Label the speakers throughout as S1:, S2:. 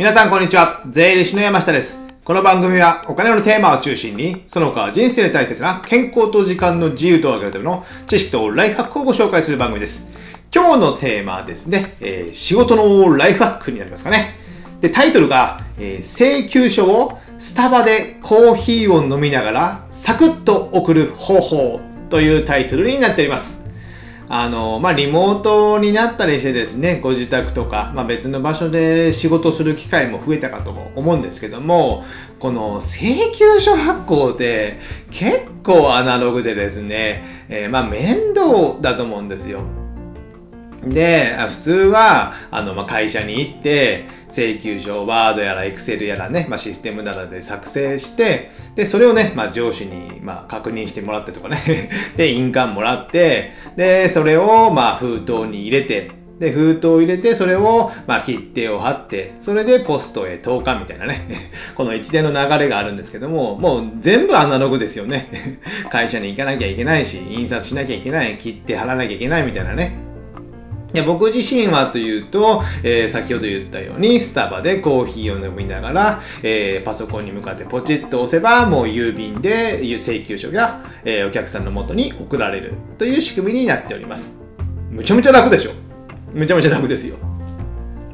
S1: 皆さんこんにちは。税理士の山下です。この番組はお金のテーマを中心に、その他人生で大切な健康と時間の自由とを上げるための知識とライフハックをご紹介する番組です。今日のテーマはですね、えー仕事のライフハックになりますかね。で、タイトルが、えー請求書をスタバでコーヒーを飲みながらサクッと送る方法というタイトルになっております。あの、まあ、リモートになったりしてですね、ご自宅とか、まあ、別の場所で仕事する機会も増えたかと思うんですけども、この請求書発行って結構アナログでですね、えーま、面倒だと思うんですよ。で、普通は、あの、ま、会社に行って、請求書、ワードやら、エクセルやらね、ま、システムなどで作成して、で、それをね、ま、上司に、ま、確認してもらってとかね、で、印鑑もらって、で、それを、ま、封筒に入れて、で、封筒を入れて、それを、ま、切手を貼って、それでポストへ投函みたいなね、この一連の流れがあるんですけども、もう全部アナログですよね。会社に行かなきゃいけないし、印刷しなきゃいけない、切手貼らなきゃいけないみたいなね。で僕自身はというと、えー先ほど言ったようにスタバでコーヒーを飲みながら、えーパソコンに向かってポチッと押せばもう郵便で請求書が、えーお客さんの元に送られるという仕組みになっております。むちゃむちゃ楽でしょ。むちゃむちゃ楽ですよ。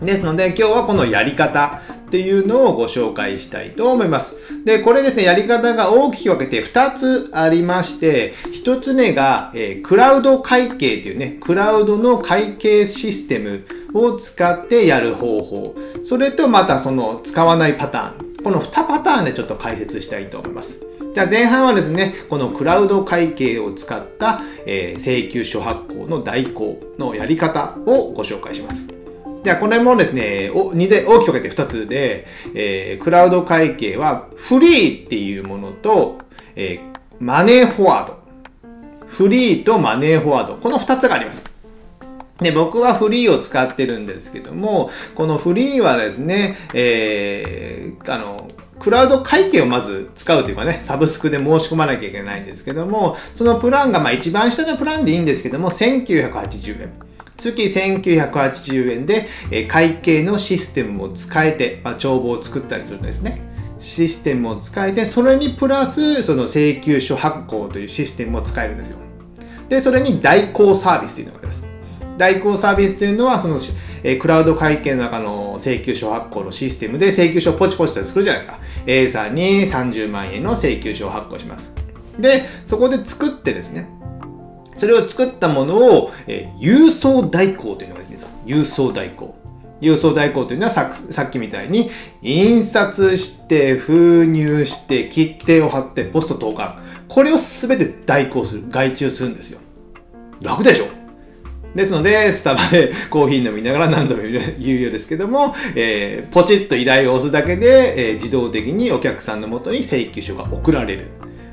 S1: ですので今日はこのやり方っていうのをご紹介したいと思います。で、これですね、やり方が大きく分けて2つありまして、1つ目が、えークラウド会計というね、クラウドの会計システムを使ってやる方法。それとまたその使わないパターン。この2パターンでちょっと解説したいと思います。じゃあ前半はですね、このクラウド会計を使った、え請求書発行の代行のやり方をご紹介します。じゃあこれもですね、2で大きく分けて2つで、えークラウド会計はフリーっていうものと、えーマネーフォワード。フリーとマネーフォワード。この2つがあります。で、僕はフリーを使ってるんですけども、このフリーはですね、えーあの、クラウド会計をまず使うというかね、サブスクで申し込まなきゃいけないんですけども、そのプランが、まあ一番下のプランでいいんですけども、1980円。月1980円で、会計のシステムを使えて、まあ、帳簿を作ったりするんですね。システムを使えて、それにプラス、その請求書発行というシステムを使えるんですよ。で、それに代行サービスというのがあります。代行サービスというのは、その、えクラウド会計の中の請求書発行のシステムで請求書をポチポチと作るじゃないですか。A さんに30万円の請求書を発行します。で、そこで作ってですね、それを作ったものを、えー郵送代行というのがいいんですよ。郵送代行。郵送代行というのはささっきみたいに印刷して封入して切手を貼ってポスト投函これを全て代行する外注するんですよ楽でしょ？ですので、スタバで コーヒー飲みながら何度も言うようですけども、えーポチッと依頼を押すだけで、えー自動的にお客さんのもとに請求書が送られる。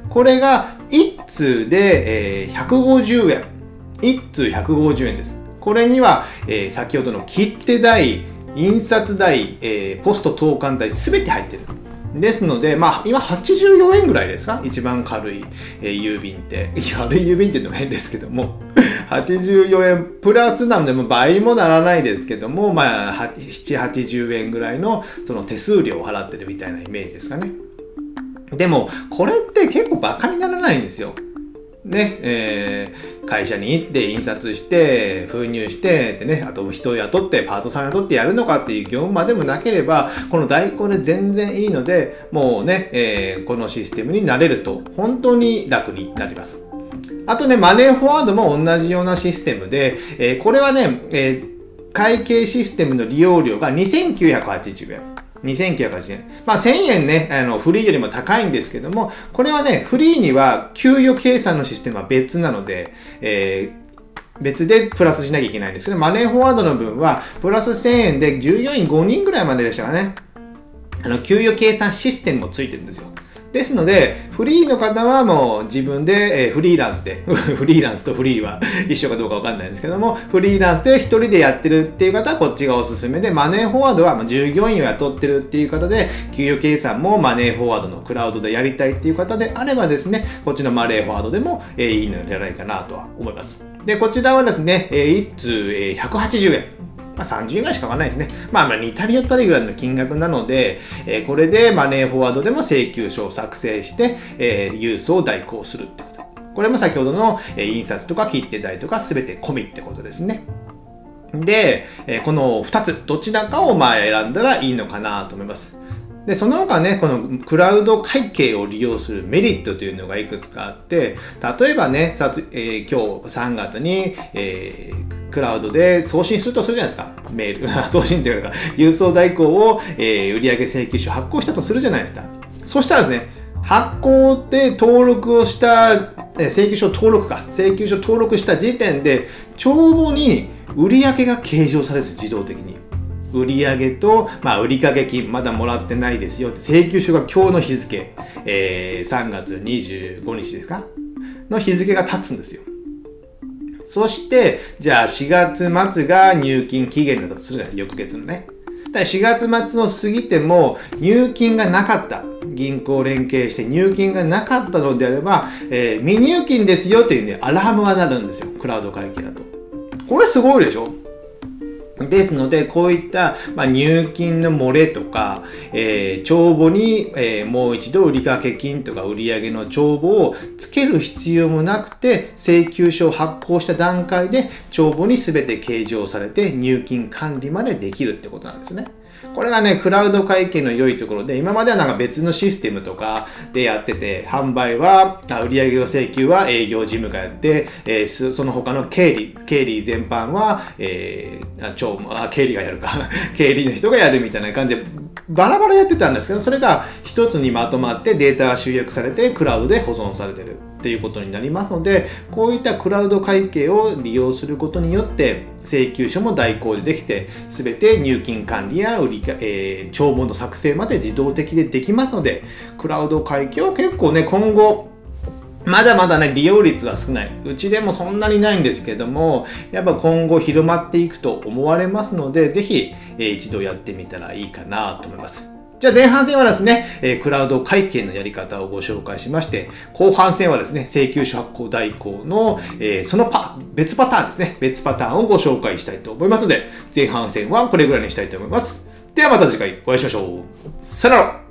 S1: これが1通で、えー150円。1通150円です。これには、えー先ほどの切手代、印刷代、えーポスト投函代、すべて入ってる。ですので、まあ、今84円ぐらいですか？一番軽い、えー郵便って。軽い郵便っていうのも変ですけども。84円プラスなので、も倍もならないですけども、まあ、7、80円ぐらいのその手数料を払ってるみたいなイメージですかね。でも、これって結構バカにならないんですよ。ね、えー会社に行って印刷して封入してってねあと人を雇ってパートさん雇ってやるのかっていう業務までもなければこの代行で全然いいのでもうね、えーこのシステムになれると本当に楽になりますあとねマネーフォワードも同じようなシステムで、えーこれはね、え会計システムの利用料が2980円2980円。まあ1000円ね、あの、フリーよりも高いんですけども、これはね、フリーには給与計算のシステムは別なので、えー別でプラスしなきゃいけないんですけど、マネーフォワードの分は、プラス1000円で従業員5人ぐらいまででしたかね。あの、給与計算システムもついてるんですよ。ですので、フリーの方はもう自分で、えフリーランスで、フリーランスとフリーは一緒かどうかわかんないんですけども、フリーランスで一人でやってるっていう方はこっちがおすすめで、マネーフォワードは従業員を雇ってるっていう方で、給与計算もマネーフォワードのクラウドでやりたいっていう方であればですね、こっちのマネーフォワードでも、えいいのじゃないかなとは思います。で、こちらはですね、え1通、え180円。まあ、30円ぐらいしかかかんないですね。まあ、まあ、似たり寄ったりぐらいの金額なので、えー、これでマネーフォワードでも請求書を作成して、えー、郵送を代行するってこと。これも先ほどの、え印刷とか切手代とか全て込みってことですね。で、えこの2つ、どちらかをまあ選んだらいいのかなと思います。で、その他ね、このクラウド会計を利用するメリットというのがいくつかあって、例えばね、さえー、今日3月に、えー、クラウドで送信するとするじゃないですか。メール、送信というか、郵送代行を、えー、売上請求書発行したとするじゃないですか。そしたらですね、発行で登録をした請求書登録か請求書登録した時点で帳簿に売上が計上されるんです自動的に売上と、まあ、売掛金まだもらってないですよ請求書が今日の日付、えー、3月25日ですか？の日付が経つんですよそしてじゃあ4月末が入金期限だとするじゃない？翌月のね4月末を過ぎても入金がなかった。銀行連携して入金がなかったのであれば、えー、未入金ですよっていうね、アラームが鳴るんですよ。クラウド会計だと。これすごいでしょ？ですので、こういった、まあ、入金の漏れとか、えー、帳簿に、えー、もう一度売掛金とか売上の帳簿をつける必要もなくて、請求書を発行した段階で帳簿に全て計上されて入金管理までできるってことなんですね。これがね、クラウド会計の良いところで、今まではなんか別のシステムとかでやってて、販売は、売上の請求は営業事務がやって、えー、その他の経理、経理全般は、えー、超、あ、経理がやるか、経理の人がやるみたいな感じで、バラバラやってたんですけど、それが一つにまとまってデータが集約されて、クラウドで保存されてる。っていうことになりますのでこういったクラウド会計を利用することによって請求書も代行でできて全て入金管理や売り、えー、帳簿の作成まで自動的でできますのでクラウド会計は結構ね今後まだまだね、利用率は少ない。うちでもそんなにないんですけども、やっぱ今後広まっていくと思われますので、ぜひ、えー、一度やってみたらいいかなと思います。じゃあ前半戦はですね、えクラウド会計のやり方をご紹介しまして、後半戦はですね、請求書発行代行の、えそのパ、別パターンですね、別パターンをご紹介したいと思いますので、前半戦はこれぐらいにしたいと思います。ではまた次回お会いしましょう。さよなら